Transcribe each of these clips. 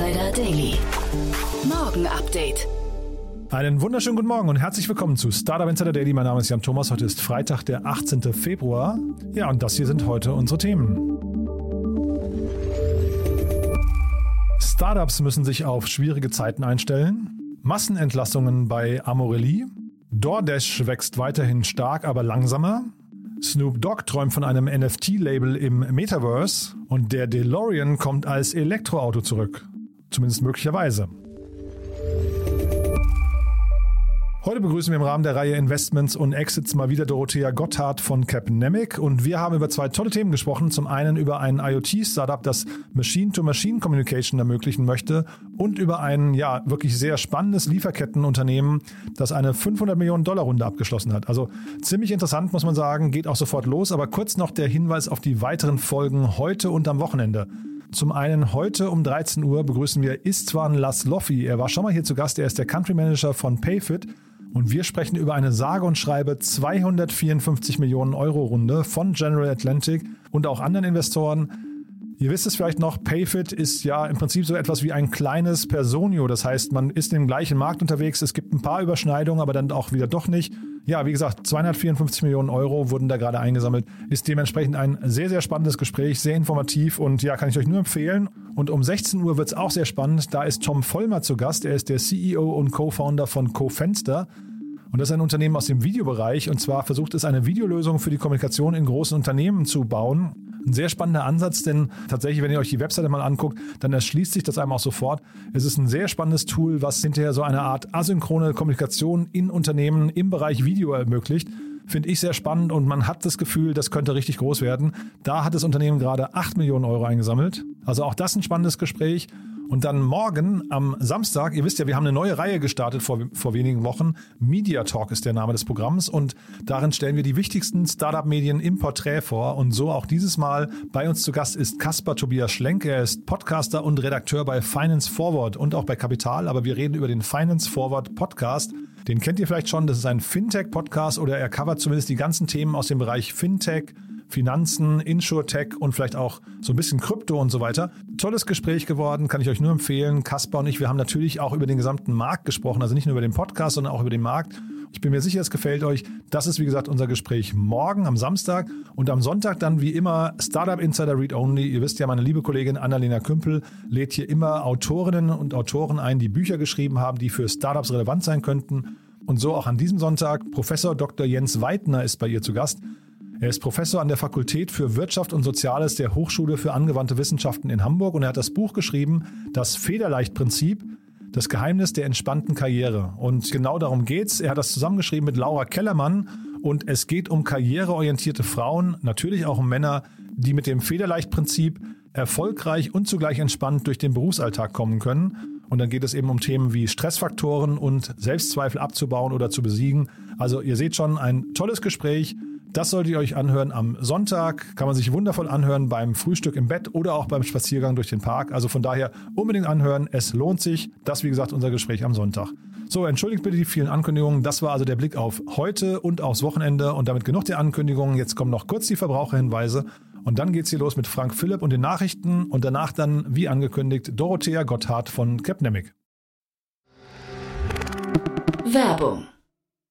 Insider Daily. Morgen Update. Einen wunderschönen guten Morgen und herzlich willkommen zu Startup Insider Daily. Mein Name ist Jan Thomas. Heute ist Freitag, der 18. Februar. Ja, und das hier sind heute unsere Themen. Startups müssen sich auf schwierige Zeiten einstellen. Massenentlassungen bei Amorelie. DoorDash wächst weiterhin stark, aber langsamer. Snoop Dogg träumt von einem NFT-Label im Metaverse und der DeLorean kommt als Elektroauto zurück. Zumindest möglicherweise. Heute begrüßen wir im Rahmen der Reihe Investments und Exits mal wieder Dorothea Gotthard von Capnemic und wir haben über zwei tolle Themen gesprochen. Zum einen über ein IoT-Startup, das Machine-to-Machine-Communication ermöglichen möchte und über ein ja wirklich sehr spannendes Lieferkettenunternehmen, das eine 500 Millionen Dollar Runde abgeschlossen hat. Also ziemlich interessant, muss man sagen, geht auch sofort los. Aber kurz noch der Hinweis auf die weiteren Folgen heute und am Wochenende. Zum einen heute um 13 Uhr begrüßen wir Istvan Lasloffi. Er war schon mal hier zu Gast. Er ist der Country Manager von Payfit und wir sprechen über eine sage und schreibe 254 Millionen Euro Runde von General Atlantic und auch anderen Investoren. Ihr wisst es vielleicht noch, Payfit ist ja im Prinzip so etwas wie ein kleines Personio. Das heißt, man ist im gleichen Markt unterwegs. Es gibt ein paar Überschneidungen, aber dann auch wieder doch nicht. Ja, wie gesagt, 254 Millionen Euro wurden da gerade eingesammelt. Ist dementsprechend ein sehr, sehr spannendes Gespräch, sehr informativ und ja, kann ich euch nur empfehlen. Und um 16 Uhr wird es auch sehr spannend. Da ist Tom Vollmer zu Gast. Er ist der CEO und Co-Founder von CoFenster. Und das ist ein Unternehmen aus dem Videobereich. Und zwar versucht es eine Videolösung für die Kommunikation in großen Unternehmen zu bauen. Ein sehr spannender Ansatz, denn tatsächlich, wenn ihr euch die Webseite mal anguckt, dann erschließt sich das einem auch sofort. Es ist ein sehr spannendes Tool, was hinterher so eine Art asynchrone Kommunikation in Unternehmen im Bereich Video ermöglicht. Finde ich sehr spannend und man hat das Gefühl, das könnte richtig groß werden. Da hat das Unternehmen gerade 8 Millionen Euro eingesammelt. Also auch das ein spannendes Gespräch. Und dann morgen am Samstag, ihr wisst ja, wir haben eine neue Reihe gestartet vor, vor wenigen Wochen. Media Talk ist der Name des Programms und darin stellen wir die wichtigsten Startup-Medien im Porträt vor. Und so auch dieses Mal bei uns zu Gast ist Caspar Tobias Schlenk. Er ist Podcaster und Redakteur bei Finance Forward und auch bei Kapital. Aber wir reden über den Finance Forward Podcast. Den kennt ihr vielleicht schon. Das ist ein Fintech-Podcast oder er covert zumindest die ganzen Themen aus dem Bereich Fintech, Finanzen, Insurtech und vielleicht auch so ein bisschen Krypto und so weiter. Tolles Gespräch geworden, kann ich euch nur empfehlen. Kaspar und ich, wir haben natürlich auch über den gesamten Markt gesprochen, also nicht nur über den Podcast, sondern auch über den Markt. Ich bin mir sicher, es gefällt euch. Das ist, wie gesagt, unser Gespräch morgen am Samstag und am Sonntag dann wie immer Startup Insider Read Only. Ihr wisst ja, meine liebe Kollegin Annalena Kümpel lädt hier immer Autorinnen und Autoren ein, die Bücher geschrieben haben, die für Startups relevant sein könnten. Und so auch an diesem Sonntag. Professor Dr. Jens Weidner ist bei ihr zu Gast. Er ist Professor an der Fakultät für Wirtschaft und Soziales der Hochschule für angewandte Wissenschaften in Hamburg und er hat das Buch geschrieben, Das Federleichtprinzip, das Geheimnis der entspannten Karriere. Und genau darum geht's. Er hat das zusammengeschrieben mit Laura Kellermann und es geht um karriereorientierte Frauen, natürlich auch um Männer, die mit dem Federleichtprinzip erfolgreich und zugleich entspannt durch den Berufsalltag kommen können. Und dann geht es eben um Themen wie Stressfaktoren und Selbstzweifel abzubauen oder zu besiegen. Also ihr seht schon, ein tolles Gespräch. Das solltet ihr euch anhören am Sonntag. Kann man sich wundervoll anhören beim Frühstück im Bett oder auch beim Spaziergang durch den Park. Also von daher unbedingt anhören. Es lohnt sich. Das, wie gesagt, unser Gespräch am Sonntag. So, entschuldigt bitte die vielen Ankündigungen. Das war also der Blick auf heute und aufs Wochenende. Und damit genug der Ankündigungen. Jetzt kommen noch kurz die Verbraucherhinweise. Und dann geht's hier los mit Frank Philipp und den Nachrichten und danach dann, wie angekündigt, Dorothea Gotthard von Capnemic. Werbung.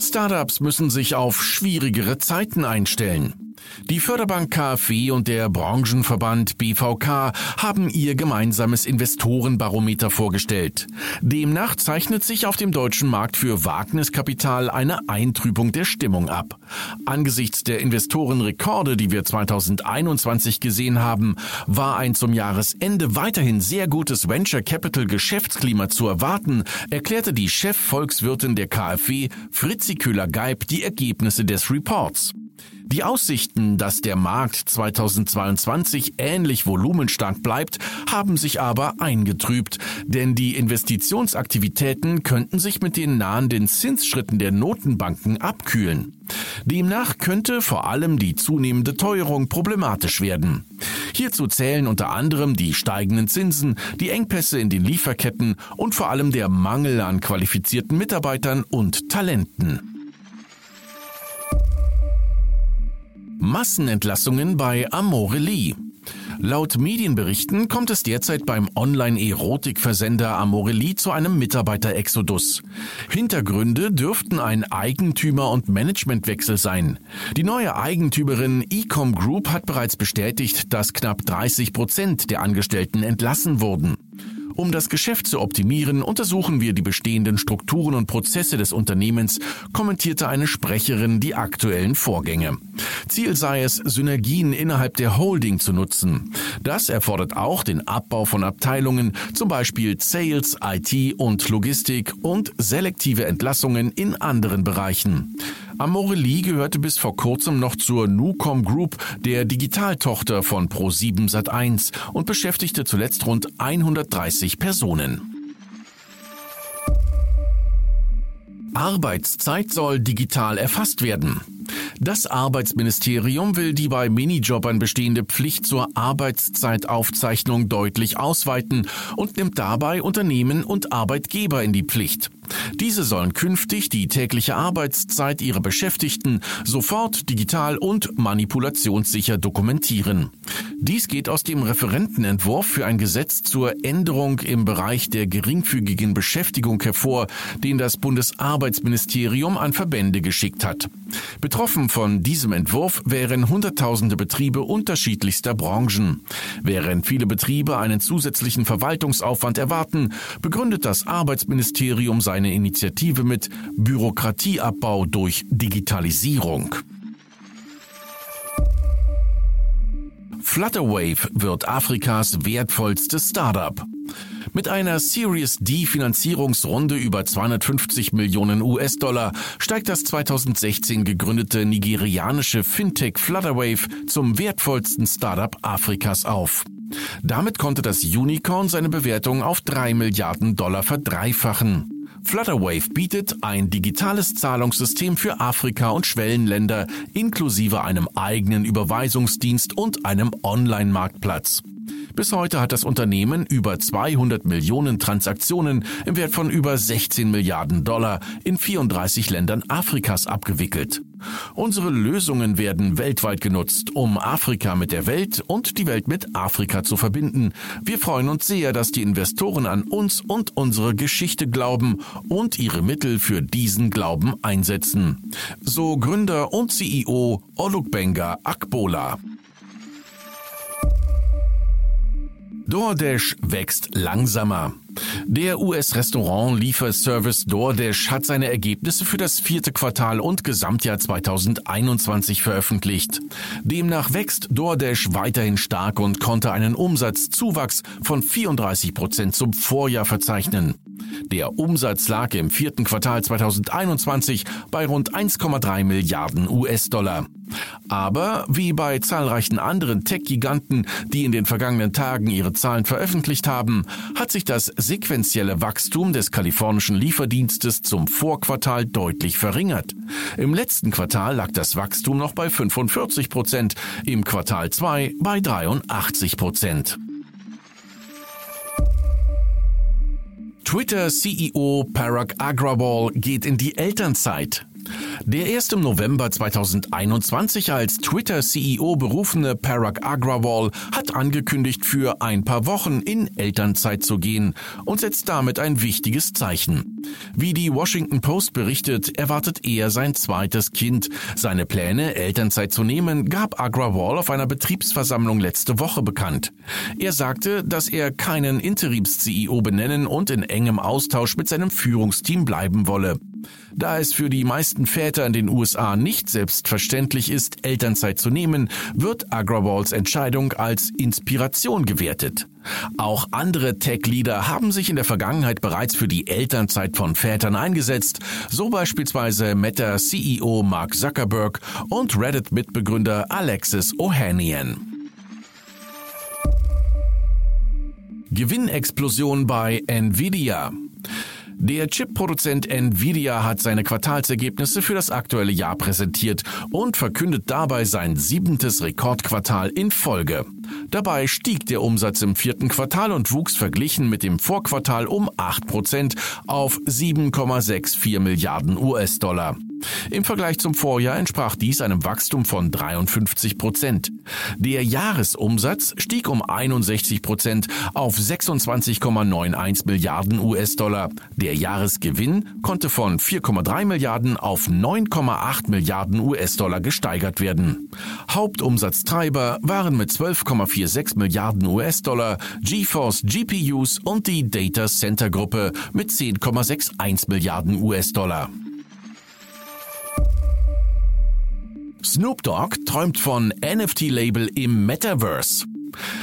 Startups müssen sich auf schwierigere Zeiten einstellen. Die Förderbank KfW und der Branchenverband BVK haben ihr gemeinsames Investorenbarometer vorgestellt. Demnach zeichnet sich auf dem deutschen Markt für Wagniskapital eine Eintrübung der Stimmung ab. Angesichts der Investorenrekorde, die wir 2021 gesehen haben, war ein zum Jahresende weiterhin sehr gutes Venture Capital Geschäftsklima zu erwarten, erklärte die Chefvolkswirtin der KfW Fritzi Köhler-Geib die Ergebnisse des Reports. Die Aussichten, dass der Markt 2022 ähnlich volumenstark bleibt, haben sich aber eingetrübt, denn die Investitionsaktivitäten könnten sich mit den nahenden Zinsschritten der Notenbanken abkühlen. Demnach könnte vor allem die zunehmende Teuerung problematisch werden. Hierzu zählen unter anderem die steigenden Zinsen, die Engpässe in den Lieferketten und vor allem der Mangel an qualifizierten Mitarbeitern und Talenten. Massenentlassungen bei Amorelie. Laut Medienberichten kommt es derzeit beim Online-Erotik-Versender Amorelie zu einem Mitarbeiterexodus. Hintergründe dürften ein Eigentümer- und Managementwechsel sein. Die neue Eigentümerin Ecom Group hat bereits bestätigt, dass knapp 30 Prozent der Angestellten entlassen wurden. Um das Geschäft zu optimieren, untersuchen wir die bestehenden Strukturen und Prozesse des Unternehmens, kommentierte eine Sprecherin die aktuellen Vorgänge. Ziel sei es, Synergien innerhalb der Holding zu nutzen. Das erfordert auch den Abbau von Abteilungen, zum Beispiel Sales, IT und Logistik und selektive Entlassungen in anderen Bereichen. Amorelie gehörte bis vor kurzem noch zur Nucom Group, der Digitaltochter von Pro7 Sat1 und beschäftigte zuletzt rund 130 Personen. Arbeitszeit soll digital erfasst werden. Das Arbeitsministerium will die bei Minijobbern bestehende Pflicht zur Arbeitszeitaufzeichnung deutlich ausweiten und nimmt dabei Unternehmen und Arbeitgeber in die Pflicht. Diese sollen künftig die tägliche Arbeitszeit ihrer Beschäftigten sofort digital und manipulationssicher dokumentieren. Dies geht aus dem Referentenentwurf für ein Gesetz zur Änderung im Bereich der geringfügigen Beschäftigung hervor, den das Bundesarbeitsministerium an Verbände geschickt hat. Betroffen von diesem Entwurf wären Hunderttausende Betriebe unterschiedlichster Branchen. Während viele Betriebe einen zusätzlichen Verwaltungsaufwand erwarten, begründet das Arbeitsministerium seine Initiative mit Bürokratieabbau durch Digitalisierung. Flutterwave wird Afrikas wertvollstes Startup. Mit einer Series D Finanzierungsrunde über 250 Millionen US-Dollar steigt das 2016 gegründete nigerianische Fintech Flutterwave zum wertvollsten Startup Afrikas auf. Damit konnte das Unicorn seine Bewertung auf 3 Milliarden Dollar verdreifachen. Flutterwave bietet ein digitales Zahlungssystem für Afrika und Schwellenländer inklusive einem eigenen Überweisungsdienst und einem Online-Marktplatz. Bis heute hat das Unternehmen über 200 Millionen Transaktionen im Wert von über 16 Milliarden Dollar in 34 Ländern Afrikas abgewickelt. Unsere Lösungen werden weltweit genutzt, um Afrika mit der Welt und die Welt mit Afrika zu verbinden. Wir freuen uns sehr, dass die Investoren an uns und unsere Geschichte glauben und ihre Mittel für diesen Glauben einsetzen. So Gründer und CEO Olukbenga Akbola. DoorDash wächst langsamer. Der US-Restaurant-Lieferservice DoorDash hat seine Ergebnisse für das vierte Quartal und Gesamtjahr 2021 veröffentlicht. Demnach wächst DoorDash weiterhin stark und konnte einen Umsatzzuwachs von 34 Prozent zum Vorjahr verzeichnen. Der Umsatz lag im vierten Quartal 2021 bei rund 1,3 Milliarden US-Dollar. Aber wie bei zahlreichen anderen Tech-Giganten, die in den vergangenen Tagen ihre Zahlen veröffentlicht haben, hat sich das sequentielle Wachstum des kalifornischen Lieferdienstes zum Vorquartal deutlich verringert. Im letzten Quartal lag das Wachstum noch bei 45 Prozent, im Quartal 2 bei 83 Prozent. Twitter-CEO Parag Agrawal geht in die Elternzeit. Der erst im November 2021 als Twitter-CEO berufene Parag Agrawal hat angekündigt, für ein paar Wochen in Elternzeit zu gehen und setzt damit ein wichtiges Zeichen. Wie die Washington Post berichtet, erwartet er sein zweites Kind. Seine Pläne, Elternzeit zu nehmen, gab Agrawal auf einer Betriebsversammlung letzte Woche bekannt. Er sagte, dass er keinen Interims-CEO benennen und in engem Austausch mit seinem Führungsteam bleiben wolle. Da es für die meisten Väter in den USA nicht selbstverständlich ist, Elternzeit zu nehmen, wird Agrawals Entscheidung als Inspiration gewertet. Auch andere Tech-Leader haben sich in der Vergangenheit bereits für die Elternzeit von Vätern eingesetzt, so beispielsweise Meta-CEO Mark Zuckerberg und Reddit-Mitbegründer Alexis Ohanian. Gewinnexplosion bei Nvidia. Der Chip-Produzent Nvidia hat seine Quartalsergebnisse für das aktuelle Jahr präsentiert und verkündet dabei sein siebentes Rekordquartal in Folge. Dabei stieg der Umsatz im vierten Quartal und wuchs verglichen mit dem Vorquartal um 8% auf 7,64 Milliarden US-Dollar. Im Vergleich zum Vorjahr entsprach dies einem Wachstum von 53 Prozent. Der Jahresumsatz stieg um 61 Prozent auf 26,91 Milliarden US-Dollar. Der Jahresgewinn konnte von 4,3 Milliarden auf 9,8 Milliarden US-Dollar gesteigert werden. Hauptumsatztreiber waren mit 12,46 Milliarden US-Dollar GeForce GPUs und die Data Center Gruppe mit 10,61 Milliarden US-Dollar. Snoop Dogg träumt von NFT-Label im Metaverse.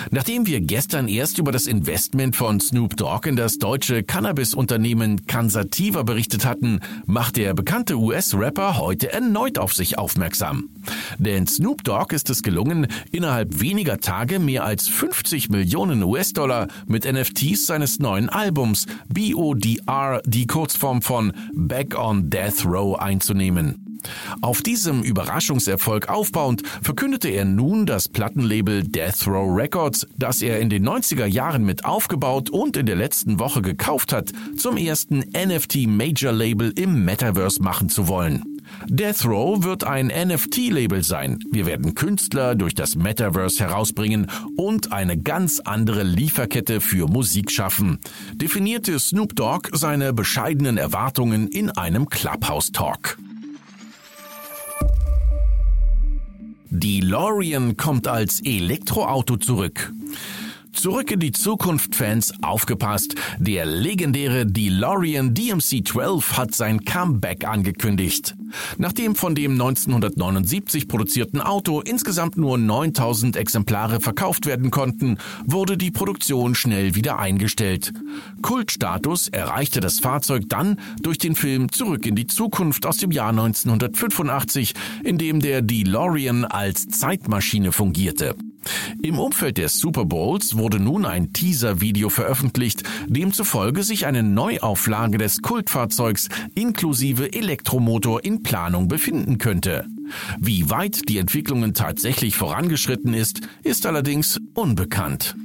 Nachdem wir gestern erst über das Investment von Snoop Dogg in das deutsche Cannabis-Unternehmen Cansativa berichtet hatten, macht der bekannte US-Rapper heute erneut auf sich aufmerksam. Denn Snoop Dogg ist es gelungen, innerhalb weniger Tage mehr als 50 Millionen US-Dollar mit NFTs seines neuen Albums BODR, die Kurzform von Back on Death Row, einzunehmen. Auf diesem Überraschungserfolg aufbauend verkündete er nun das Plattenlabel Death Row Records, das er in den 90er Jahren mit aufgebaut und in der letzten Woche gekauft hat, zum ersten NFT Major Label im Metaverse machen zu wollen. Death Row wird ein NFT-Label sein. Wir werden Künstler durch das Metaverse herausbringen und eine ganz andere Lieferkette für Musik schaffen, definierte Snoop Dogg seine bescheidenen Erwartungen in einem Clubhouse-Talk. Die Lorian kommt als Elektroauto zurück. Zurück in die Zukunft Fans aufgepasst. Der legendäre DeLorean DMC-12 hat sein Comeback angekündigt. Nachdem von dem 1979 produzierten Auto insgesamt nur 9000 Exemplare verkauft werden konnten, wurde die Produktion schnell wieder eingestellt. Kultstatus erreichte das Fahrzeug dann durch den Film Zurück in die Zukunft aus dem Jahr 1985, in dem der DeLorean als Zeitmaschine fungierte. Im Umfeld des Super Bowls wurde nun ein Teaser-Video veröffentlicht, demzufolge sich eine Neuauflage des Kultfahrzeugs inklusive Elektromotor in Planung befinden könnte. Wie weit die Entwicklungen tatsächlich vorangeschritten ist, ist allerdings unbekannt.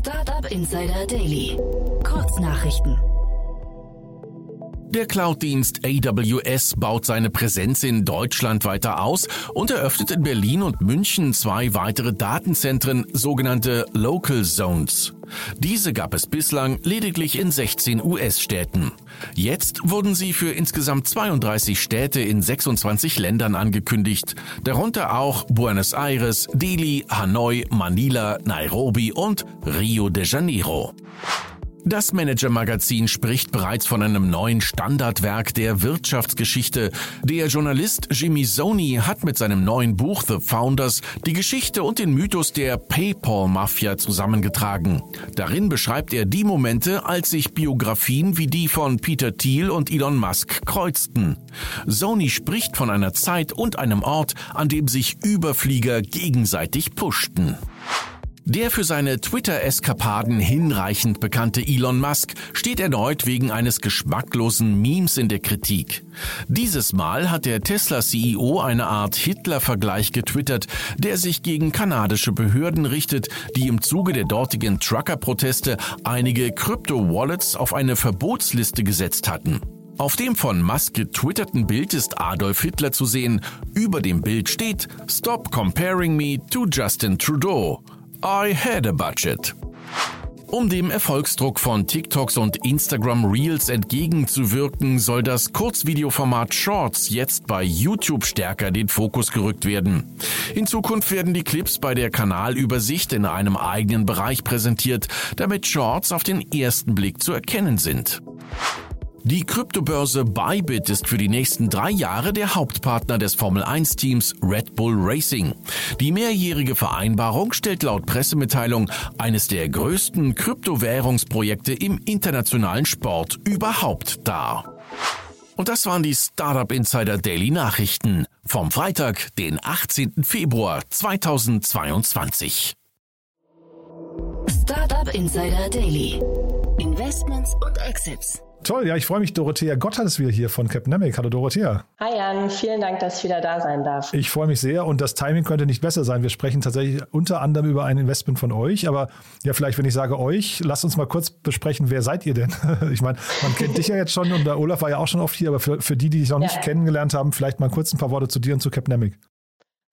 Startup Insider Daily. Kurznachrichten. Der Cloud-Dienst AWS baut seine Präsenz in Deutschland weiter aus und eröffnet in Berlin und München zwei weitere Datenzentren, sogenannte Local Zones. Diese gab es bislang lediglich in 16 US-Städten. Jetzt wurden sie für insgesamt 32 Städte in 26 Ländern angekündigt, darunter auch Buenos Aires, Delhi, Hanoi, Manila, Nairobi und Rio de Janeiro. Das Manager-Magazin spricht bereits von einem neuen Standardwerk der Wirtschaftsgeschichte. Der Journalist Jimmy Sony hat mit seinem neuen Buch The Founders die Geschichte und den Mythos der PayPal-Mafia zusammengetragen. Darin beschreibt er die Momente, als sich Biografien wie die von Peter Thiel und Elon Musk kreuzten. Sony spricht von einer Zeit und einem Ort, an dem sich Überflieger gegenseitig pushten. Der für seine Twitter-Eskapaden hinreichend bekannte Elon Musk steht erneut wegen eines geschmacklosen Memes in der Kritik. Dieses Mal hat der Tesla-CEO eine Art Hitler-Vergleich getwittert, der sich gegen kanadische Behörden richtet, die im Zuge der dortigen Trucker-Proteste einige Krypto-Wallets auf eine Verbotsliste gesetzt hatten. Auf dem von Musk getwitterten Bild ist Adolf Hitler zu sehen. Über dem Bild steht Stop comparing me to Justin Trudeau. I had a budget. Um dem Erfolgsdruck von TikToks und Instagram Reels entgegenzuwirken, soll das Kurzvideoformat Shorts jetzt bei YouTube stärker den Fokus gerückt werden. In Zukunft werden die Clips bei der Kanalübersicht in einem eigenen Bereich präsentiert, damit Shorts auf den ersten Blick zu erkennen sind. Die Kryptobörse Bybit ist für die nächsten drei Jahre der Hauptpartner des Formel-1-Teams Red Bull Racing. Die mehrjährige Vereinbarung stellt laut Pressemitteilung eines der größten Kryptowährungsprojekte im internationalen Sport überhaupt dar. Und das waren die Startup Insider Daily Nachrichten vom Freitag, den 18. Februar 2022. Startup Insider Daily. Investments und Exits. Toll, ja, ich freue mich. Dorothea Gotthard ist wieder hier von Capnemic. Hallo Dorothea. Hi Jan, vielen Dank, dass ich wieder da sein darf. Ich freue mich sehr und das Timing könnte nicht besser sein. Wir sprechen tatsächlich unter anderem über ein Investment von euch, aber ja, vielleicht, wenn ich sage euch, lasst uns mal kurz besprechen, wer seid ihr denn? Ich meine, man kennt dich ja jetzt schon und der Olaf war ja auch schon oft hier, aber für, für die, die dich noch nicht ja. kennengelernt haben, vielleicht mal kurz ein paar Worte zu dir und zu Capnemic.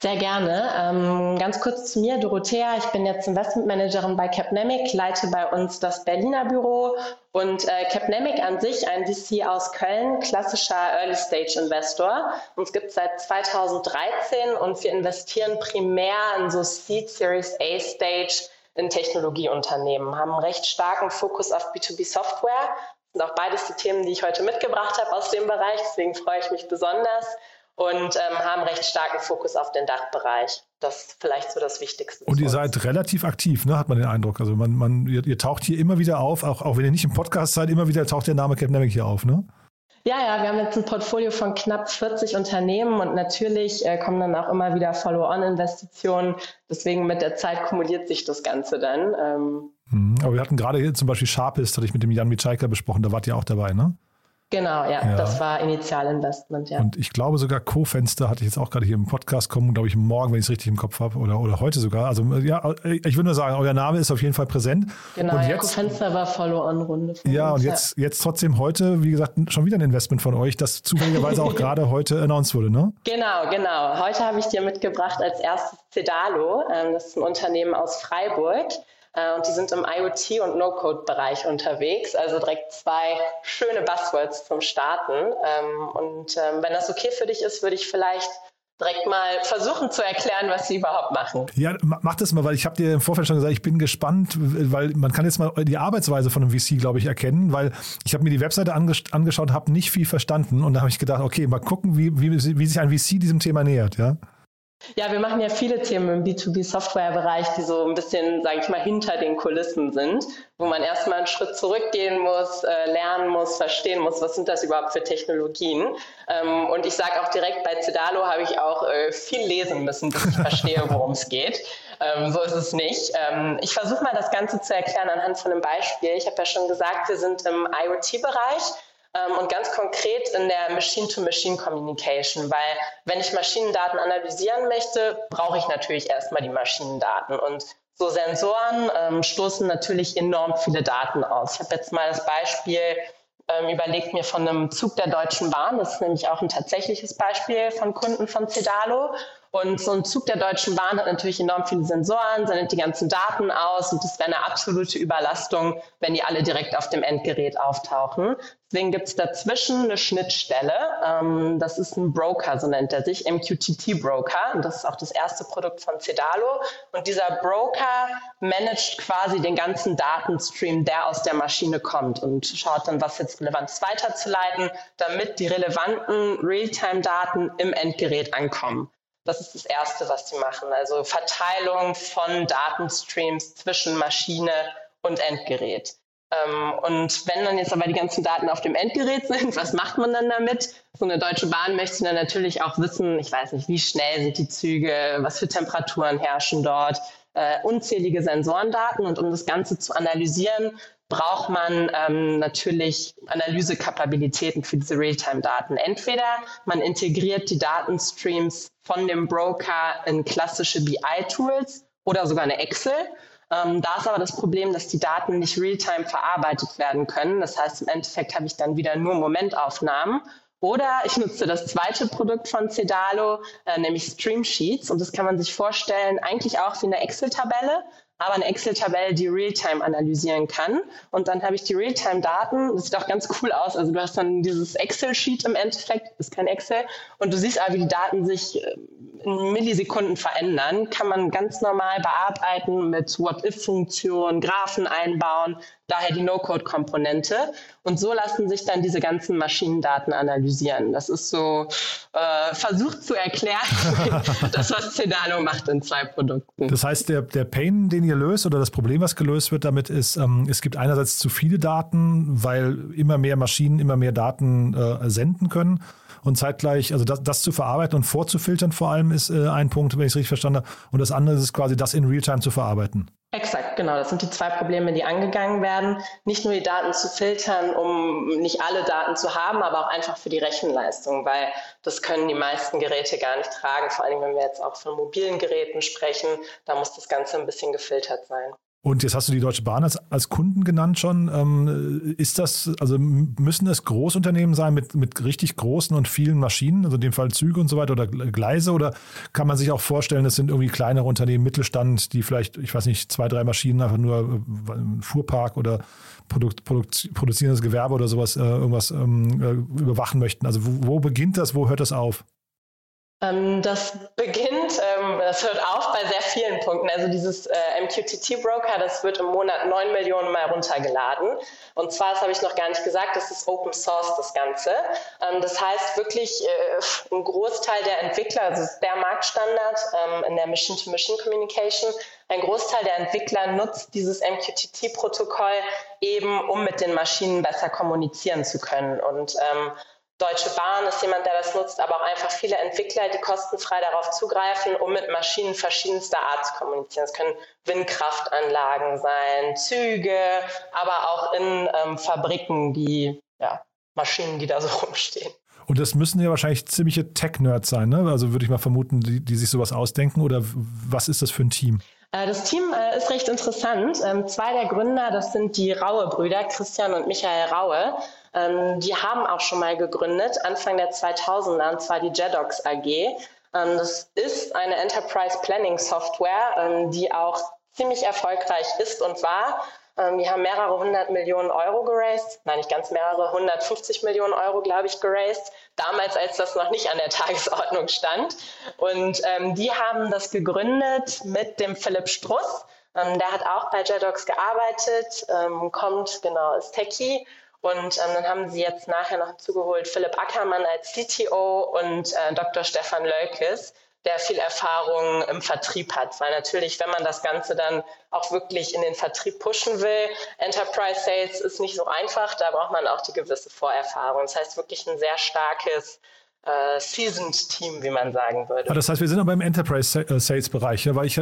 Sehr gerne. Ähm, ganz kurz zu mir, Dorothea. Ich bin jetzt Investmentmanagerin bei Capnemic, leite bei uns das Berliner Büro und äh, Capnemic an sich, ein VC aus Köln, klassischer Early-Stage-Investor. Uns gibt es seit 2013 und wir investieren primär in so Seed Series A-Stage in Technologieunternehmen, haben einen recht starken Fokus auf B2B-Software. Das sind auch beides die Themen, die ich heute mitgebracht habe aus dem Bereich, deswegen freue ich mich besonders und ähm, haben recht starken Fokus auf den Dachbereich. Das ist vielleicht so das Wichtigste. Und ihr seid relativ aktiv, ne? hat man den Eindruck. Also man, man, ihr, ihr, taucht hier immer wieder auf, auch, auch wenn ihr nicht im Podcast seid, immer wieder taucht der Name Capnemic hier auf, ne? Ja, ja, wir haben jetzt ein Portfolio von knapp 40 Unternehmen und natürlich äh, kommen dann auch immer wieder Follow-on-Investitionen. Deswegen mit der Zeit kumuliert sich das Ganze dann. Ähm. Mhm. Aber wir hatten gerade hier zum Beispiel Sharpist, hatte ich mit dem Jan Mitschaika besprochen, da wart ihr auch dabei, ne? Genau, ja, ja, das war Initialinvestment, ja. Und ich glaube sogar Co-Fenster hatte ich jetzt auch gerade hier im Podcast kommen, glaube ich, morgen, wenn ich es richtig im Kopf habe, oder, oder heute sogar. Also ja, ich würde nur sagen, euer Name ist auf jeden Fall präsent. Genau, und ja, Co-Fenster war Follow-on-Runde. Ja, uns, und jetzt, ja. jetzt trotzdem heute, wie gesagt, schon wieder ein Investment von euch, das zufälligerweise auch gerade heute announced wurde, ne? Genau, genau. Heute habe ich dir mitgebracht als erstes Cedalo. Ähm, das ist ein Unternehmen aus Freiburg. Äh, und die sind im IoT- und No-Code-Bereich unterwegs. Also direkt zwei schöne Buzzwords zum Starten. Ähm, und ähm, wenn das okay für dich ist, würde ich vielleicht direkt mal versuchen zu erklären, was sie überhaupt machen. Ja, mach das mal, weil ich habe dir im Vorfeld schon gesagt, ich bin gespannt, weil man kann jetzt mal die Arbeitsweise von einem VC, glaube ich, erkennen, weil ich habe mir die Webseite angesch angeschaut, habe nicht viel verstanden und da habe ich gedacht, okay, mal gucken, wie, wie, wie sich ein VC diesem Thema nähert, ja. Ja, wir machen ja viele Themen im B2B-Software-Bereich, die so ein bisschen, sage ich mal, hinter den Kulissen sind, wo man erstmal einen Schritt zurückgehen muss, äh, lernen muss, verstehen muss, was sind das überhaupt für Technologien. Ähm, und ich sage auch direkt, bei Cedalo habe ich auch äh, viel lesen müssen, bis ich verstehe, worum es geht. Ähm, so ist es nicht. Ähm, ich versuche mal das Ganze zu erklären anhand von einem Beispiel. Ich habe ja schon gesagt, wir sind im IoT-Bereich und ganz konkret in der Machine-to-Machine-Communication, weil wenn ich Maschinendaten analysieren möchte, brauche ich natürlich erstmal die Maschinendaten und so Sensoren ähm, stoßen natürlich enorm viele Daten aus. Ich habe jetzt mal das Beispiel ähm, überlegt mir von einem Zug der Deutschen Bahn, das ist nämlich auch ein tatsächliches Beispiel von Kunden von Cedalo. Und so ein Zug der Deutschen Bahn hat natürlich enorm viele Sensoren, sendet die ganzen Daten aus und das wäre eine absolute Überlastung, wenn die alle direkt auf dem Endgerät auftauchen. Deswegen gibt es dazwischen eine Schnittstelle. Ähm, das ist ein Broker, so nennt er sich, MQTT Broker. Und das ist auch das erste Produkt von Cedalo. Und dieser Broker managt quasi den ganzen Datenstream, der aus der Maschine kommt und schaut dann, was jetzt relevant ist, weiterzuleiten, damit die relevanten Realtime-Daten im Endgerät ankommen. Das ist das Erste, was sie machen. Also Verteilung von Datenstreams zwischen Maschine und Endgerät. Ähm, und wenn dann jetzt aber die ganzen Daten auf dem Endgerät sind, was macht man dann damit? So eine Deutsche Bahn möchte dann natürlich auch wissen, ich weiß nicht, wie schnell sind die Züge, was für Temperaturen herrschen dort, äh, unzählige Sensorendaten und um das Ganze zu analysieren, braucht man ähm, natürlich Analysekapabilitäten für diese Realtime-Daten. Entweder man integriert die Datenstreams von dem Broker in klassische BI-Tools oder sogar eine Excel. Ähm, da ist aber das Problem, dass die Daten nicht real-time verarbeitet werden können. Das heißt, im Endeffekt habe ich dann wieder nur Momentaufnahmen. Oder ich nutze das zweite Produkt von Cedalo, äh, nämlich Stream Sheets. Und das kann man sich vorstellen, eigentlich auch wie eine Excel-Tabelle, aber eine Excel-Tabelle, die Realtime analysieren kann. Und dann habe ich die Realtime-Daten. Das sieht auch ganz cool aus. Also du hast dann dieses Excel-Sheet im Endeffekt, ist kein Excel. Und du siehst aber, wie die Daten sich äh, Millisekunden verändern. Kann man ganz normal bearbeiten mit What-If-Funktionen, Graphen einbauen, daher die No-Code-Komponente. Und so lassen sich dann diese ganzen Maschinendaten analysieren. Das ist so äh, versucht zu erklären, das, was Cedalo macht in zwei Produkten. Das heißt, der, der Pain, den ihr löst oder das Problem, was gelöst wird damit, ist, ähm, es gibt einerseits zu viele Daten, weil immer mehr Maschinen immer mehr Daten äh, senden können. Und zeitgleich, also das, das, zu verarbeiten und vorzufiltern vor allem ist äh, ein Punkt, wenn ich es richtig verstanden habe. Und das andere ist quasi das in Realtime zu verarbeiten. Exakt, genau. Das sind die zwei Probleme, die angegangen werden. Nicht nur die Daten zu filtern, um nicht alle Daten zu haben, aber auch einfach für die Rechenleistung, weil das können die meisten Geräte gar nicht tragen. Vor allem, wenn wir jetzt auch von mobilen Geräten sprechen, da muss das Ganze ein bisschen gefiltert sein. Und jetzt hast du die Deutsche Bahn als, als Kunden genannt schon. Ähm, ist das, also müssen es Großunternehmen sein mit, mit richtig großen und vielen Maschinen, also in dem Fall Züge und so weiter oder Gleise? Oder kann man sich auch vorstellen, das sind irgendwie kleinere Unternehmen, Mittelstand, die vielleicht, ich weiß nicht, zwei, drei Maschinen, einfach nur äh, Fuhrpark oder Produkt, Produkt, produzierendes Gewerbe oder sowas, äh, irgendwas ähm, äh, überwachen möchten? Also wo, wo beginnt das, wo hört das auf? Ähm, das beginnt, ähm, das hört auf bei sehr vielen Punkten. Also dieses äh, MQTT-Broker, das wird im Monat 9 Millionen Mal runtergeladen. Und zwar, das habe ich noch gar nicht gesagt, das ist Open Source, das Ganze. Ähm, das heißt wirklich, äh, ein Großteil der Entwickler, also der Marktstandard in der Mission-to-Mission-Communication, ein Großteil der Entwickler nutzt dieses MQTT-Protokoll eben, um mit den Maschinen besser kommunizieren zu können. Und Deutsche Bahn ist jemand, der das nutzt, aber auch einfach viele Entwickler, die kostenfrei darauf zugreifen, um mit Maschinen verschiedenster Art zu kommunizieren. Es können Windkraftanlagen sein, Züge, aber auch in ähm, Fabriken, die ja, Maschinen, die da so rumstehen. Und das müssen ja wahrscheinlich ziemliche Tech-Nerds sein, ne? Also würde ich mal vermuten, die, die sich sowas ausdenken. Oder was ist das für ein Team? Äh, das Team äh, ist recht interessant. Ähm, zwei der Gründer, das sind die Raue-Brüder, Christian und Michael Raue. Ähm, die haben auch schon mal gegründet, Anfang der 2000er, und zwar die JEDOX AG. Ähm, das ist eine Enterprise Planning Software, die auch ziemlich erfolgreich ist und war. Die haben mehrere hundert Millionen Euro geraced, nein, nicht ganz mehrere, 150 Millionen Euro, glaube ich, geraced, damals, als das noch nicht an der Tagesordnung stand. Und ähm, die haben das gegründet mit dem Philipp Struss. Ähm, der hat auch bei JEDOX gearbeitet, ähm, kommt, genau, ist Techie. Und ähm, dann haben sie jetzt nachher noch zugeholt Philipp Ackermann als CTO und äh, Dr. Stefan Lölkes, der viel Erfahrung im Vertrieb hat. Weil natürlich, wenn man das Ganze dann auch wirklich in den Vertrieb pushen will, Enterprise Sales ist nicht so einfach, da braucht man auch die gewisse Vorerfahrung. Das heißt wirklich ein sehr starkes äh, Seasoned Team, wie man sagen würde. das heißt, wir sind aber im Enterprise äh, Sales Bereich, ja, weil ich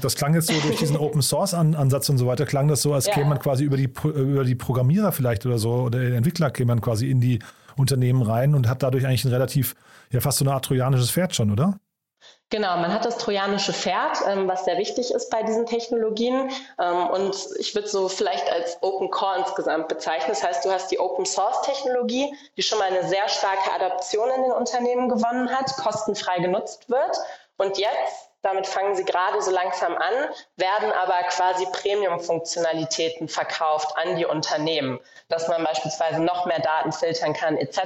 das klang jetzt so durch diesen Open Source Ansatz und so weiter, klang das so, als ja. käme man quasi über die über die Programmierer vielleicht oder so oder Entwickler käme man quasi in die Unternehmen rein und hat dadurch eigentlich ein relativ ja fast so eine Art trojanisches Pferd schon, oder? Genau, man hat das trojanische Pferd, ähm, was sehr wichtig ist bei diesen Technologien. Ähm, und ich würde so vielleicht als Open Core insgesamt bezeichnen. Das heißt, du hast die Open Source Technologie, die schon mal eine sehr starke Adaption in den Unternehmen gewonnen hat, kostenfrei genutzt wird. Und jetzt damit fangen sie gerade so langsam an, werden aber quasi Premium-Funktionalitäten verkauft an die Unternehmen, dass man beispielsweise noch mehr Daten filtern kann etc.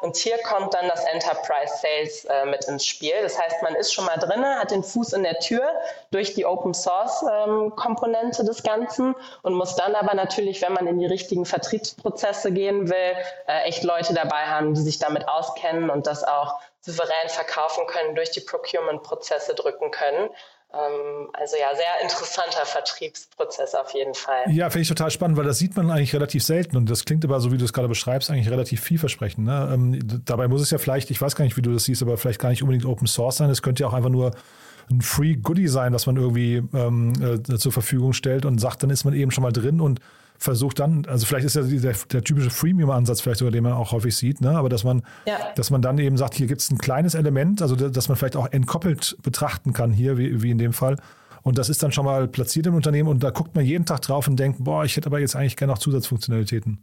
Und hier kommt dann das Enterprise Sales äh, mit ins Spiel. Das heißt, man ist schon mal drin, hat den Fuß in der Tür durch die Open Source ähm, des Ganzen und muss dann aber natürlich, wenn man in die richtigen Vertriebsprozesse gehen will, äh, echt Leute dabei haben, die sich damit auskennen und das auch souverän verkaufen können, durch die Procurement-Prozesse drücken können. Ähm, also ja, sehr interessanter Vertriebsprozess auf jeden Fall. Ja, finde ich total spannend, weil das sieht man eigentlich relativ selten und das klingt aber, so wie du es gerade beschreibst, eigentlich relativ vielversprechend. Ne? Ähm, dabei muss es ja vielleicht, ich weiß gar nicht, wie du das siehst, aber vielleicht gar nicht unbedingt Open Source sein. Es könnte ja auch einfach nur ein Free Goodie sein, was man irgendwie ähm, äh, zur Verfügung stellt und sagt, dann ist man eben schon mal drin und versucht dann, also vielleicht ist ja der, der typische Freemium-Ansatz vielleicht sogar, den man auch häufig sieht, ne? aber dass man, ja. dass man dann eben sagt, hier gibt es ein kleines Element, also dass man vielleicht auch entkoppelt betrachten kann hier, wie, wie in dem Fall. Und das ist dann schon mal platziert im Unternehmen und da guckt man jeden Tag drauf und denkt, boah, ich hätte aber jetzt eigentlich gerne noch Zusatzfunktionalitäten.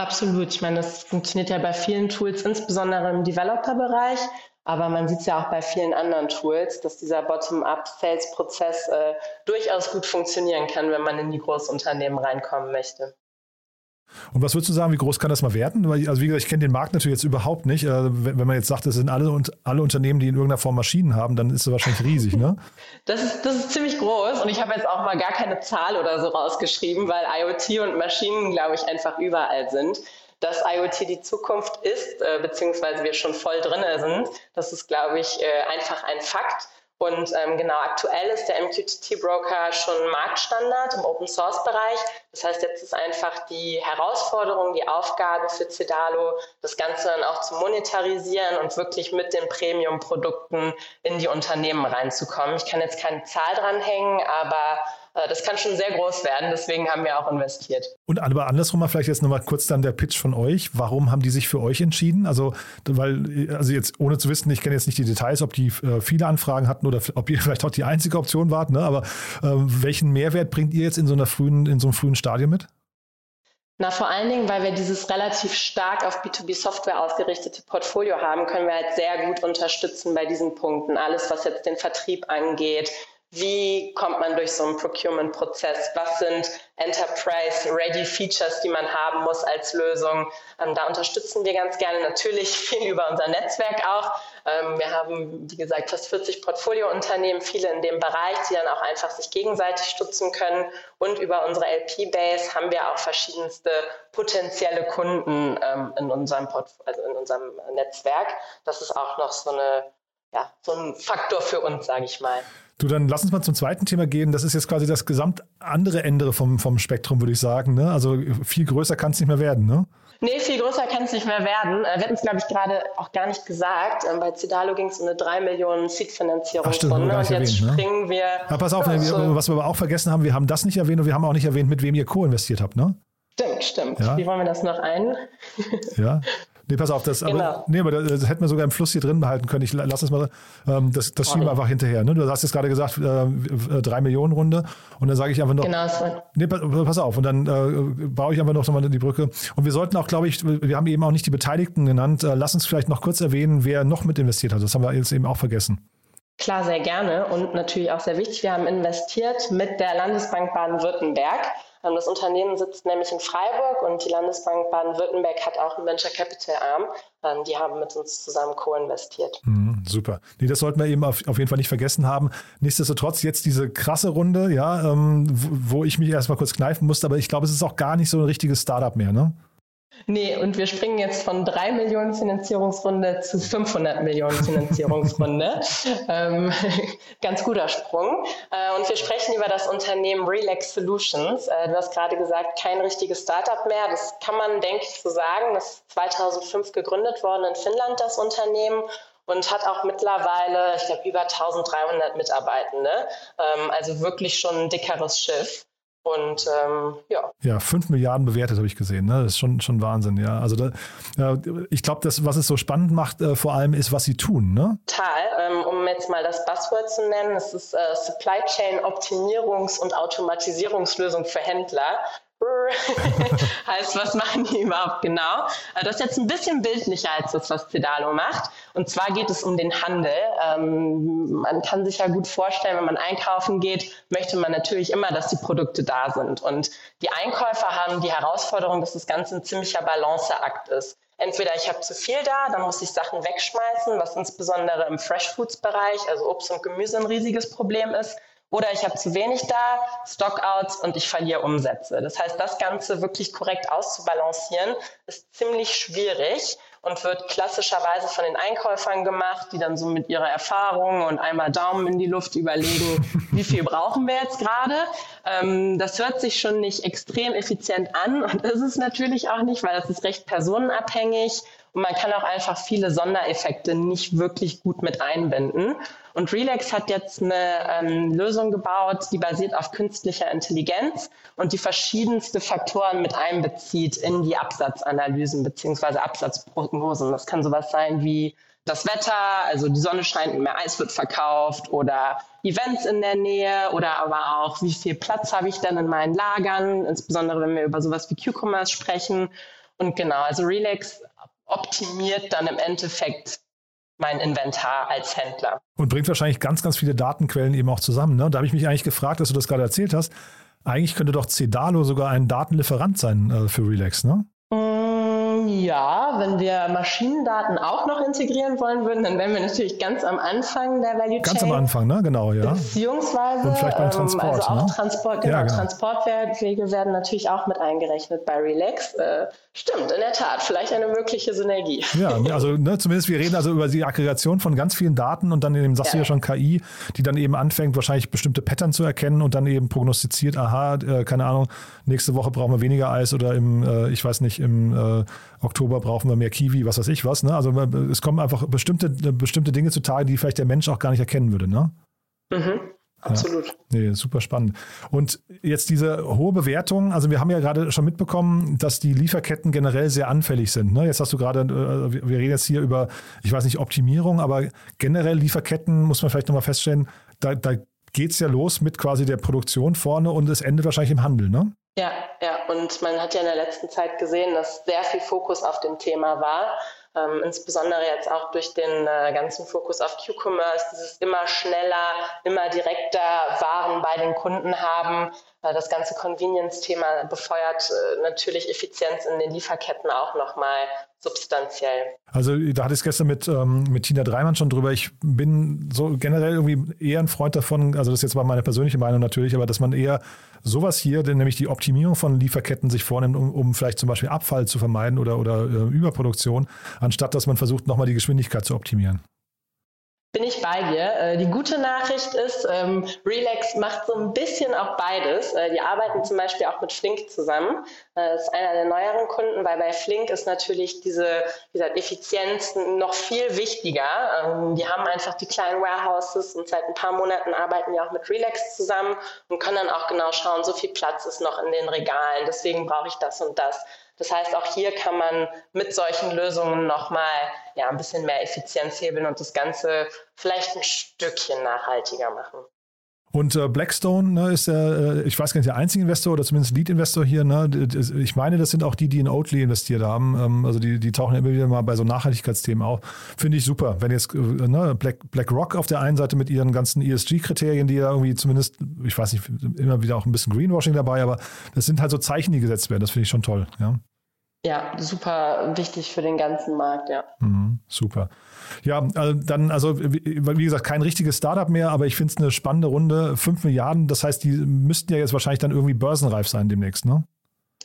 Absolut. Ich meine, das funktioniert ja bei vielen Tools, insbesondere im Developer-Bereich. Aber man sieht es ja auch bei vielen anderen Tools, dass dieser Bottom-up-Sales-Prozess äh, durchaus gut funktionieren kann, wenn man in die Großunternehmen reinkommen möchte. Und was würdest du sagen, wie groß kann das mal werden? Also wie gesagt, ich kenne den Markt natürlich jetzt überhaupt nicht. Äh, wenn man jetzt sagt, es sind alle, alle Unternehmen, die in irgendeiner Form Maschinen haben, dann ist es wahrscheinlich riesig, ne? Das ist, das ist ziemlich groß und ich habe jetzt auch mal gar keine Zahl oder so rausgeschrieben, weil IoT und Maschinen, glaube ich, einfach überall sind. Dass IoT die Zukunft ist, äh, beziehungsweise wir schon voll drin sind, das ist, glaube ich, äh, einfach ein Fakt. Und ähm, genau, aktuell ist der MQTT-Broker schon Marktstandard im Open-Source-Bereich. Das heißt, jetzt ist einfach die Herausforderung, die Aufgabe für Cedalo, das Ganze dann auch zu monetarisieren und wirklich mit den Premium-Produkten in die Unternehmen reinzukommen. Ich kann jetzt keine Zahl dranhängen, aber das kann schon sehr groß werden. Deswegen haben wir auch investiert. Und aber andersrum mal vielleicht jetzt nochmal kurz dann der Pitch von euch. Warum haben die sich für euch entschieden? Also, weil, also jetzt ohne zu wissen, ich kenne jetzt nicht die Details, ob die äh, viele Anfragen hatten oder ob ihr vielleicht auch die einzige Option wart, ne? aber äh, welchen Mehrwert bringt ihr jetzt in so einer frühen, in so einem frühen Stadium mit? Na, vor allen Dingen, weil wir dieses relativ stark auf B2B-Software ausgerichtete Portfolio haben, können wir halt sehr gut unterstützen bei diesen Punkten. Alles, was jetzt den Vertrieb angeht, wie kommt man durch so einen Procurement-Prozess? Was sind Enterprise-Ready Features, die man haben muss als Lösung? Ähm, da unterstützen wir ganz gerne natürlich viel über unser Netzwerk auch. Ähm, wir haben, wie gesagt, fast 40 Portfoliounternehmen, viele in dem Bereich, die dann auch einfach sich gegenseitig stützen können. Und über unsere LP-Base haben wir auch verschiedenste potenzielle Kunden ähm, in, unserem also in unserem Netzwerk. Das ist auch noch so, eine, ja, so ein Faktor für uns, sage ich mal. Du, dann lass uns mal zum zweiten Thema gehen. Das ist jetzt quasi das gesamt andere Ende vom, vom Spektrum, würde ich sagen. Ne? Also viel größer kann es nicht mehr werden, ne? Nee, viel größer kann es nicht mehr werden. Äh, wir hatten es, glaube ich, gerade auch gar nicht gesagt. Ähm, bei Cedalo ging es um eine 3 Millionen Seed-Finanzierungsrunde. Und jetzt erwähnt, ne? springen wir. Ja, pass auf, ja, wir, was wir aber auch vergessen haben, wir haben das nicht erwähnt und wir haben auch nicht erwähnt, mit wem ihr co-investiert habt, ne? Stimmt, stimmt. Ja. Wie wollen wir das noch ein? ja. Nee, pass auf, das, genau. aber, nee, aber das, das hätten wir sogar im Fluss hier drin behalten können. Ich lass es mal, ähm, das, das schieben wir einfach hinterher. Ne? Du hast jetzt gerade gesagt, äh, äh, drei Millionen Runde und dann sage ich einfach noch, genau, nee, pass auf und dann äh, baue ich einfach noch mal die Brücke. Und wir sollten auch, glaube ich, wir haben eben auch nicht die Beteiligten genannt. Äh, lass uns vielleicht noch kurz erwähnen, wer noch mit investiert hat. Das haben wir jetzt eben auch vergessen. Klar, sehr gerne und natürlich auch sehr wichtig. Wir haben investiert mit der Landesbank Baden-Württemberg. Ähm, das Unternehmen sitzt nämlich in Freiburg und die Landesbank Baden-Württemberg hat auch einen Venture Capital Arm. Ähm, die haben mit uns zusammen co-investiert. Mhm, super. Nee, das sollten wir eben auf, auf, jeden Fall nicht vergessen haben. Nichtsdestotrotz jetzt diese krasse Runde, ja, ähm, wo, ich mich erstmal kurz kneifen musste, aber ich glaube, es ist auch gar nicht so ein richtiges Startup mehr, ne? Nee, und wir springen jetzt von 3 Millionen Finanzierungsrunde zu 500 Millionen Finanzierungsrunde. ähm, ganz guter Sprung. Äh, und wir sprechen über das Unternehmen Relax Solutions. Äh, du hast gerade gesagt, kein richtiges Startup mehr. Das kann man, denke ich, so sagen. Das ist 2005 gegründet worden in Finnland, das Unternehmen und hat auch mittlerweile, ich glaube, über 1300 Mitarbeitende. Ähm, also wirklich schon ein dickeres Schiff. Und ähm, ja. Ja, 5 Milliarden bewertet, habe ich gesehen. Ne? Das ist schon, schon Wahnsinn, ja. Also da, äh, ich glaube, das, was es so spannend macht, äh, vor allem ist, was sie tun, ne? Total. Ähm, um jetzt mal das Buzzword zu nennen, es ist äh, Supply Chain Optimierungs- und Automatisierungslösung für Händler. heißt, was machen die überhaupt genau? Äh, das ist jetzt ein bisschen bildlicher als das, was Cedalo macht. Und zwar geht es um den Handel. Ähm, man kann sich ja gut vorstellen, wenn man einkaufen geht, möchte man natürlich immer, dass die Produkte da sind. Und die Einkäufer haben die Herausforderung, dass das Ganze ein ziemlicher Balanceakt ist. Entweder ich habe zu viel da, dann muss ich Sachen wegschmeißen, was insbesondere im Fresh Foods Bereich, also Obst und Gemüse, ein riesiges Problem ist. Oder ich habe zu wenig da, Stockouts und ich verliere Umsätze. Das heißt, das Ganze wirklich korrekt auszubalancieren, ist ziemlich schwierig und wird klassischerweise von den Einkäufern gemacht, die dann so mit ihrer Erfahrung und einmal Daumen in die Luft überlegen, wie viel brauchen wir jetzt gerade. Ähm, das hört sich schon nicht extrem effizient an und ist es natürlich auch nicht, weil das ist recht personenabhängig und man kann auch einfach viele Sondereffekte nicht wirklich gut mit einbinden. Und Relax hat jetzt eine ähm, Lösung gebaut, die basiert auf künstlicher Intelligenz und die verschiedenste Faktoren mit einbezieht in die Absatzanalysen beziehungsweise Absatzprognosen. Das kann sowas sein wie das Wetter, also die Sonne scheint, mehr Eis wird verkauft oder Events in der Nähe oder aber auch, wie viel Platz habe ich denn in meinen Lagern, insbesondere wenn wir über sowas wie Q-Commerce sprechen. Und genau, also Relax optimiert dann im Endeffekt mein Inventar als Händler. Und bringt wahrscheinlich ganz, ganz viele Datenquellen eben auch zusammen. Ne? Da habe ich mich eigentlich gefragt, dass du das gerade erzählt hast. Eigentlich könnte doch Cedalo sogar ein Datenlieferant sein äh, für Relax, ne? Ja, wenn wir Maschinendaten auch noch integrieren wollen würden, dann wären wir natürlich ganz am Anfang der Value Chain. Ganz am Anfang, ne? Genau, ja. Beziehungsweise, Und vielleicht beim Transport, ähm, also auch ne? Transport, genau, Ja, genau. Transportwege werden natürlich auch mit eingerechnet bei Relax. Äh, stimmt, in der Tat, vielleicht eine mögliche Synergie. Ja, also ne, zumindest wir reden also über die Aggregation von ganz vielen Daten und dann eben sagst du Ja. ja schon KI, die dann eben anfängt, wahrscheinlich bestimmte Pattern zu erkennen und dann eben prognostiziert, aha, äh, keine Ahnung, nächste Woche brauchen wir weniger Eis oder im, äh, ich weiß nicht, im äh, Oktober brauchen wir mehr Kiwi, was weiß ich was. Ne? Also äh, es kommen einfach bestimmte, äh, bestimmte Dinge zutage, die vielleicht der Mensch auch gar nicht erkennen würde. Ne? Mhm, absolut. Nee, super spannend. Und jetzt diese hohe Bewertung, also wir haben ja gerade schon mitbekommen, dass die Lieferketten generell sehr anfällig sind. Ne? Jetzt hast du gerade, äh, wir wir reden jetzt hier über, ich weiß nicht, Optimierung, aber generell Lieferketten muss man vielleicht nochmal feststellen, da, da geht es ja los mit quasi der Produktion vorne und es endet wahrscheinlich im Handel, ne? Ja, ja, und man hat ja in der letzten Zeit gesehen, dass sehr viel Fokus auf dem Thema war. Ähm, insbesondere jetzt auch durch den äh, ganzen Fokus auf Q-Commerce, dieses immer schneller, immer direkter Waren bei den Kunden haben. Äh, das ganze Convenience-Thema befeuert äh, natürlich Effizienz in den Lieferketten auch nochmal substanziell. Also da hatte ich es gestern mit, ähm, mit Tina Dreimann schon drüber. Ich bin so generell irgendwie eher ein Freund davon, also das ist jetzt mal meine persönliche Meinung natürlich, aber dass man eher sowas hier, denn nämlich die Optimierung von Lieferketten sich vornimmt, um, um vielleicht zum Beispiel Abfall zu vermeiden oder, oder äh, Überproduktion, anstatt dass man versucht, nochmal die Geschwindigkeit zu optimieren. Bin ich bei dir. Äh, Die gute Nachricht ist, ähm, Relax macht so ein bisschen auch beides. Äh, Die arbeiten zum Beispiel auch mit Flink zusammen. Äh, Das ist einer der neueren Kunden, weil bei Flink ist natürlich diese wie gesagt, Effizienz noch viel wichtiger. Ähm, Die haben einfach die kleinen Warehouses und seit ein paar Monaten arbeiten die auch mit Relax zusammen und können dann auch genau schauen, so viel Platz ist noch in den Regalen, deswegen brauche ich das und das. Das heißt, auch hier kann man mit solchen Lösungen nochmal ja, ein bisschen mehr Effizienz hebeln und das Ganze vielleicht ein Stückchen nachhaltiger machen. Und äh, Blackstone ne, ist der, äh, ich weiß gar nicht, der einzige Investor oder zumindest Lead-Investor hier. Ne? D- Ich meine, das sind auch die, die in Oatly investiert haben. Ähm, also die, die tauchen immer wieder mal bei so Nachhaltigkeitsthemen auf. Finde ich super. Wenn jetzt äh, ne, Black, BlackRock auf der einen Seite mit ihren ganzen ESG-Kriterien, die ja irgendwie zumindest, ich weiß nicht, immer wieder auch ein bisschen Greenwashing dabei, aber das sind halt so Zeichen, die gesetzt werden. Das finde ich schon toll. Ja. Ja, super wichtig für den ganzen Markt, ja. Mhm, super. Ja, also dann, also wie gesagt, kein richtiges Startup mehr, aber ich finde es eine spannende Runde. Fünf Milliarden, das heißt, die müssten ja jetzt wahrscheinlich dann irgendwie börsenreif sein demnächst, ne?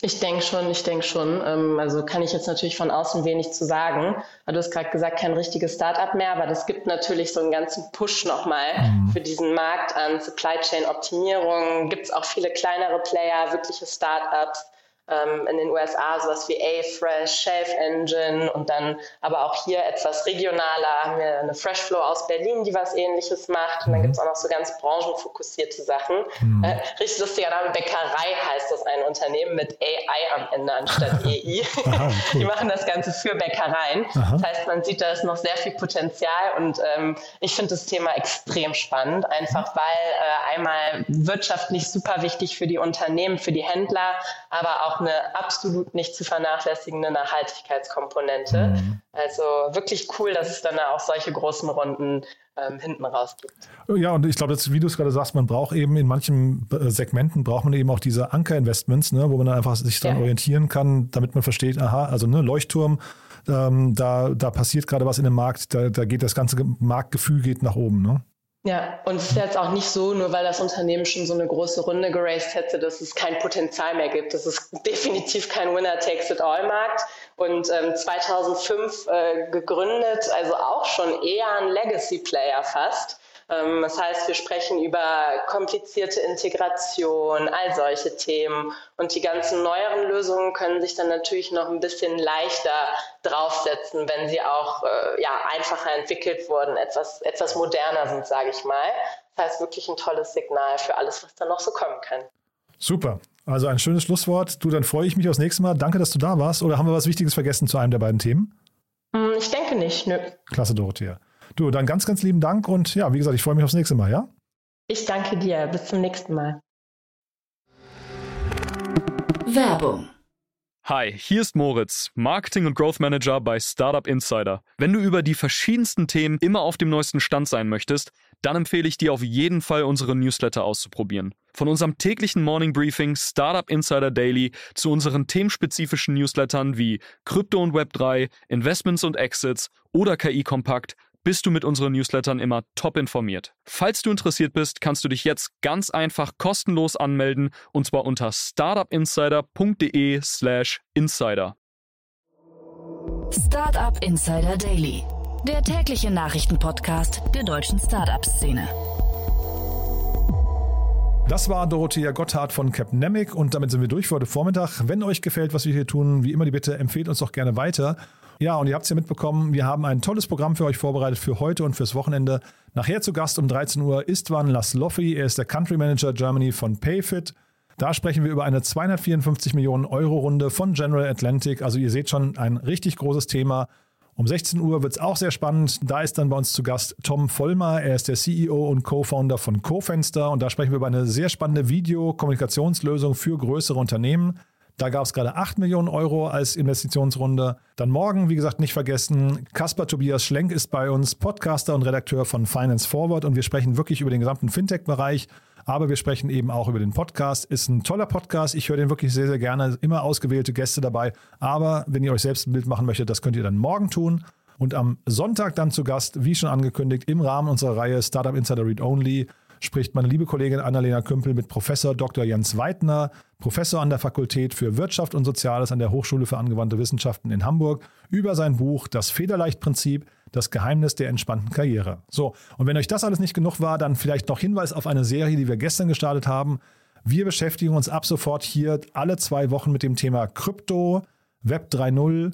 Ich denke schon, ich denke schon. Ähm, Also kann ich jetzt natürlich von außen wenig zu sagen. Du hast gerade gesagt, kein richtiges Startup mehr, aber das gibt natürlich so einen ganzen Push nochmal für diesen Markt an Supply Chain Optimierung. Gibt es auch viele kleinere Player, wirkliche Startups. Ähm, in den USA sowas wie A-Fresh, Shelf Engine und dann aber auch hier etwas regionaler haben wir eine Freshflow aus Berlin, die was ähnliches macht und dann gibt es auch noch so ganz branchenfokussierte Sachen. Äh, richtig lustiger Name, Bäckerei heißt das ein Unternehmen mit AI am Ende anstatt EI. Aha, cool. Die machen das Ganze für Bäckereien. Aha. Das heißt, man sieht, da ist noch sehr viel Potenzial und ähm, ich finde das Thema extrem spannend, einfach weil äh, einmal wirtschaftlich super wichtig für die Unternehmen, für die Händler, aber auch eine absolut nicht zu vernachlässigende Nachhaltigkeitskomponente. Mhm. Also wirklich cool, dass es dann auch solche großen Runden ähm, hinten raus gibt. Ja, und ich glaube, wie du es gerade sagst, man braucht eben in manchen äh, Segmenten braucht man eben auch diese Anker-Investments, ne, wo man dann einfach sich dann Ja. orientieren kann, damit man versteht, aha, also ne, Leuchtturm, ähm, da, da passiert gerade was in dem Markt, da, da geht das ganze Ge- Marktgefühl geht nach oben, ne? Ja, und es ist jetzt auch nicht so, nur weil das Unternehmen schon so eine große Runde geraced hätte, dass es kein Potenzial mehr gibt. Das ist definitiv kein Winner-Takes-it-all-Markt. Und ähm, 2005 äh, gegründet, also auch schon eher ein Legacy-Player fast. Ähm, das heißt, wir sprechen über komplizierte Integration, all solche Themen. Und die ganzen neueren Lösungen können sich dann natürlich noch ein bisschen leichter draufsetzen, wenn sie auch äh, ja, einfacher entwickelt wurden, etwas, etwas moderner sind, sage ich mal. Das heißt, wirklich ein tolles Signal für alles, was da noch so kommen kann. Super. Also ein schönes Schlusswort. Du, dann freue ich mich aufs nächste Mal. Danke, dass du da warst. Oder haben wir was Wichtiges vergessen zu einem der beiden Themen? Hm, ich denke nicht, nö. Klasse, Dorothea. Du, dann ganz, ganz lieben Dank und ja, wie gesagt, ich freue mich aufs nächste Mal, ja? Ich danke dir. Bis zum nächsten Mal. Werbung Hi, hier ist Moritz, Marketing und Growth Manager bei Startup Insider. Wenn du über die verschiedensten Themen immer auf dem neuesten Stand sein möchtest, dann empfehle ich dir auf jeden Fall unsere Newsletter auszuprobieren. Von unserem täglichen Morning Briefing Startup Insider Daily zu unseren themenspezifischen Newslettern wie Krypto und Web3, Investments und Exits oder KI Kompakt bist du mit unseren Newslettern immer top informiert. Falls du interessiert bist, kannst du dich jetzt ganz einfach kostenlos anmelden und zwar unter startupinsider.de/slash insider. Startup Insider Daily, der tägliche Nachrichtenpodcast der deutschen Startup-Szene. Das war Dorothea Gotthard von Capnemic und damit sind wir durch für heute Vormittag. Wenn euch gefällt, was wir hier tun, wie immer die Bitte, empfehlt uns doch gerne weiter. Ja, und ihr habt es ja mitbekommen, wir haben ein tolles Programm für euch vorbereitet für heute und fürs Wochenende. Nachher zu Gast um 13 Uhr Istvan Lasloffi, er ist der Country Manager Germany von Payfit. Da sprechen wir über eine 254 Millionen Euro Runde von General Atlantic. Also ihr seht schon ein richtig großes Thema. Um 16 Uhr wird es auch sehr spannend. Da ist dann bei uns zu Gast Tom Vollmer. Er ist der CEO und Co-Founder von CoFenster. Und da sprechen wir über eine sehr spannende Videokommunikationslösung für größere Unternehmen. Da gab es gerade 8 Millionen Euro als Investitionsrunde. Dann morgen, wie gesagt, nicht vergessen, Caspar Tobias Schlenk ist bei uns, Podcaster und Redakteur von Finance Forward und wir sprechen wirklich über den gesamten Fintech-Bereich. Aber wir sprechen eben auch über den Podcast. Ist ein toller Podcast. Ich höre den wirklich sehr, sehr gerne. Immer ausgewählte Gäste dabei. Aber wenn ihr euch selbst ein Bild machen möchtet, das könnt ihr dann morgen tun. Und am Sonntag dann zu Gast, wie schon angekündigt, im Rahmen unserer Reihe Startup Insider Read Only spricht meine liebe Kollegin Annalena Kümpel mit Professor Dr. Jens Weidner, Professor an der Fakultät für Wirtschaft und Soziales an der Hochschule für angewandte Wissenschaften in Hamburg, über sein Buch Das Federleichtprinzip, das Geheimnis der entspannten Karriere. So, und wenn euch das alles nicht genug war, dann vielleicht noch Hinweis auf eine Serie, die wir gestern gestartet haben. Wir beschäftigen uns ab sofort hier alle zwei Wochen mit dem Thema Krypto, Web 3.0,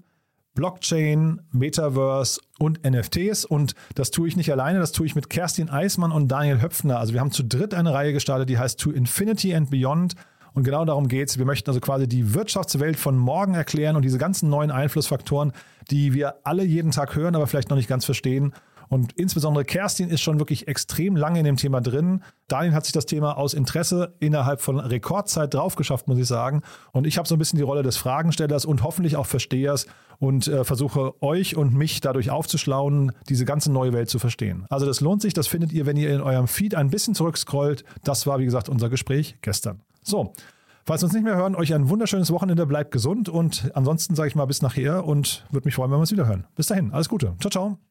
Blockchain, Metaverse und NFTs. Und das tue ich nicht alleine, das tue ich mit Kerstin Eismann und Daniel Höpfner. Also wir haben zu dritt eine Reihe gestartet, die heißt To Infinity and Beyond. Und genau darum geht es. Wir möchten also quasi die Wirtschaftswelt von morgen erklären und diese ganzen neuen Einflussfaktoren, die wir alle jeden Tag hören, aber vielleicht noch nicht ganz verstehen. Und insbesondere Kerstin ist schon wirklich extrem lange in dem Thema drin. Daniel hat sich das Thema aus Interesse innerhalb von Rekordzeit draufgeschafft, muss ich sagen. Und ich habe so ein bisschen die Rolle des Fragenstellers und hoffentlich auch Verstehers und äh, versuche euch und mich dadurch aufzuschlauen, diese ganze neue Welt zu verstehen. Also das lohnt sich, das findet ihr, wenn ihr in eurem Feed ein bisschen zurückscrollt. Das war, wie gesagt, unser Gespräch gestern. So. Falls wir uns nicht mehr hören, euch ein wunderschönes Wochenende, bleibt gesund und ansonsten sage ich mal bis nachher und würde mich freuen, wenn wir uns wieder hören. Bis dahin, alles Gute. Ciao, ciao.